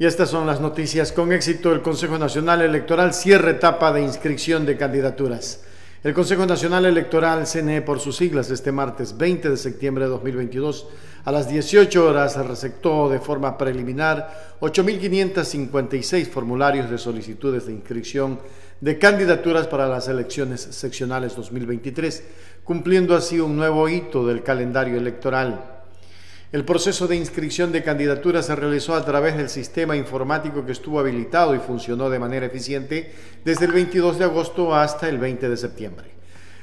Y estas son las noticias. Con éxito, el Consejo Nacional Electoral cierra etapa de inscripción de candidaturas. El Consejo Nacional Electoral, CNE por sus siglas, este martes 20 de septiembre de 2022, a las 18 horas, receptó de forma preliminar 8.556 formularios de solicitudes de inscripción de candidaturas para las elecciones seccionales 2023, cumpliendo así un nuevo hito del calendario electoral. El proceso de inscripción de candidaturas se realizó a través del sistema informático que estuvo habilitado y funcionó de manera eficiente desde el 22 de agosto hasta el 20 de septiembre.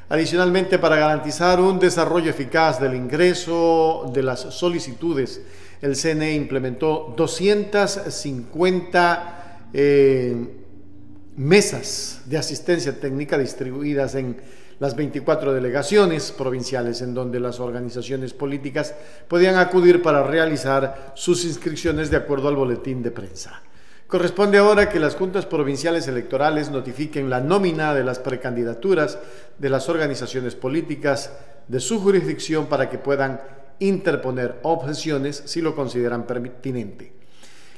Adicionalmente, para garantizar un desarrollo eficaz del ingreso de las solicitudes, el CNE implementó 250 eh, mesas de asistencia técnica distribuidas en las 24 delegaciones provinciales en donde las organizaciones políticas podían acudir para realizar sus inscripciones de acuerdo al boletín de prensa. Corresponde ahora que las juntas provinciales electorales notifiquen la nómina de las precandidaturas de las organizaciones políticas de su jurisdicción para que puedan interponer objeciones si lo consideran pertinente.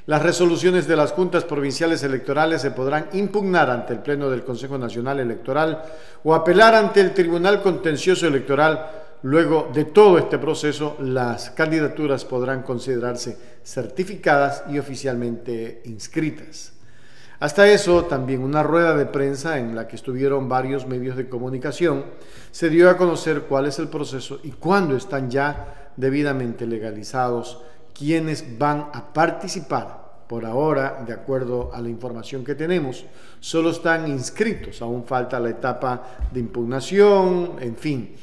Las resoluciones de las juntas provinciales electorales se podrán impugnar ante el Pleno del Consejo Nacional Electoral o apelar ante el Tribunal Contencioso Electoral. Luego de todo este proceso, las candidaturas podrán considerarse certificadas y oficialmente inscritas. Hasta eso, también una rueda de prensa en la que estuvieron varios medios de comunicación se dio a conocer cuál es el proceso y cuándo están ya debidamente legalizados quienes van a participar. Por ahora, de acuerdo a la información que tenemos, solo están inscritos, aún falta la etapa de impugnación, en fin.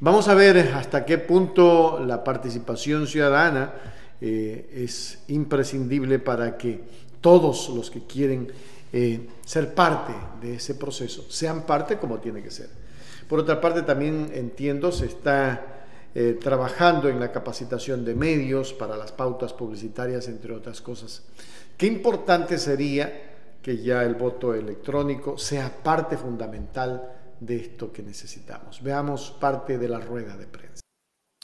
Vamos a ver hasta qué punto la participación ciudadana eh, es imprescindible para que todos los que quieren eh, ser parte de ese proceso sean parte como tiene que ser. Por otra parte, también entiendo, se está eh, trabajando en la capacitación de medios para las pautas publicitarias, entre otras cosas. Qué importante sería que ya el voto electrónico sea parte fundamental de esto que necesitamos. Veamos parte de la rueda de prensa.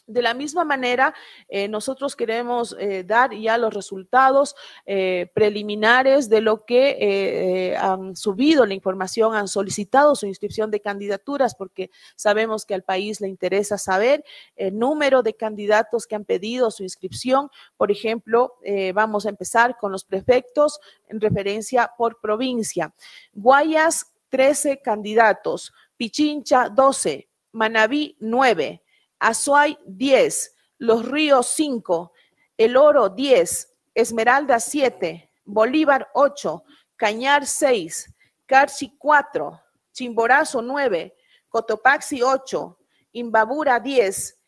De la misma manera, eh, nosotros queremos eh, dar ya los resultados eh, preliminares de lo que han subido la información, han solicitado su inscripción de candidaturas, porque sabemos que al país le interesa saber el número de candidatos que han pedido su inscripción. Por ejemplo, vamos a empezar con los prefectos en referencia por provincia. Guayas, 13 candidatos. Pichincha, 12. Manabí, 9. Azuay 10, Los Ríos 5, El Oro 10, Esmeralda 7, Bolívar 8, Cañar 6, Carchi 4, Chimborazo 9, Cotopaxi 8, Imbabura 10,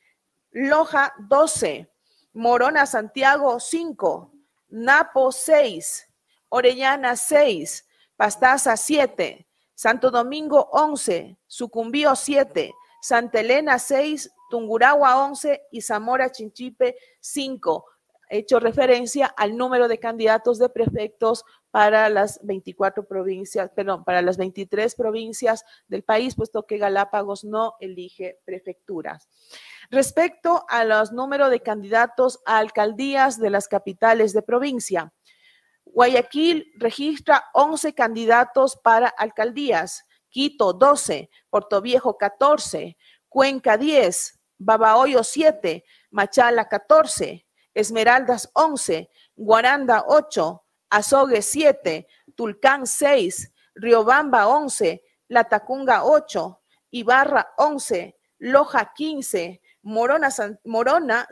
Loja 12, Morona Santiago 5, Napo 6, Orellana 6, Pastaza 7, Santo Domingo 11, Sucumbío 7, Santa Elena 6, Tunguragua 11 y Zamora Chinchipe 5. He hecho referencia al número de candidatos de prefectos para las 24 provincias, perdón, para las 23 provincias del país, puesto que Galápagos no elige prefecturas. Respecto a los números de candidatos a alcaldías de las capitales de provincia, Guayaquil registra 11 candidatos para alcaldías, Quito 12, Viejo 14, Cuenca 10, Babahoyo 7, Machala 14, Esmeraldas 11, Guaranda 8, Azogue 7, Tulcán 6, Riobamba 11, Latacunga 8, Ibarra 11, Loja 15, Morona, Morona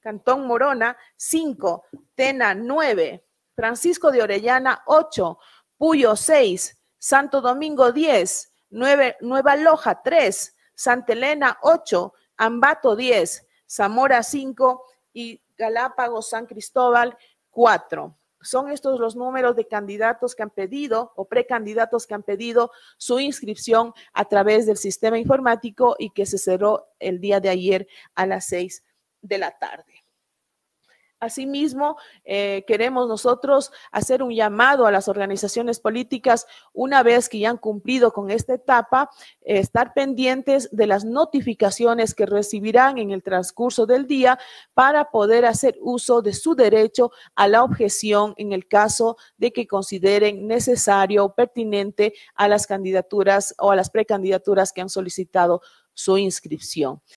Cantón Morona 5, Tena 9, Francisco de Orellana 8, Puyo 6, Santo Domingo 10, Nueva Loja 3, Santa Elena 8, Ambato 10, Zamora 5 y Galápagos San Cristóbal 4. Son estos los números de candidatos que han pedido o precandidatos que han pedido su inscripción a través del sistema informático y que se cerró el día de ayer a las 6 de la tarde. Asimismo, eh, queremos nosotros hacer un llamado a las organizaciones políticas, una vez que ya han cumplido con esta etapa, estar pendientes de las notificaciones que recibirán en el transcurso del día para poder hacer uso de su derecho a la objeción en el caso de que consideren necesario o pertinente a las candidaturas o a las precandidaturas que han solicitado su inscripción.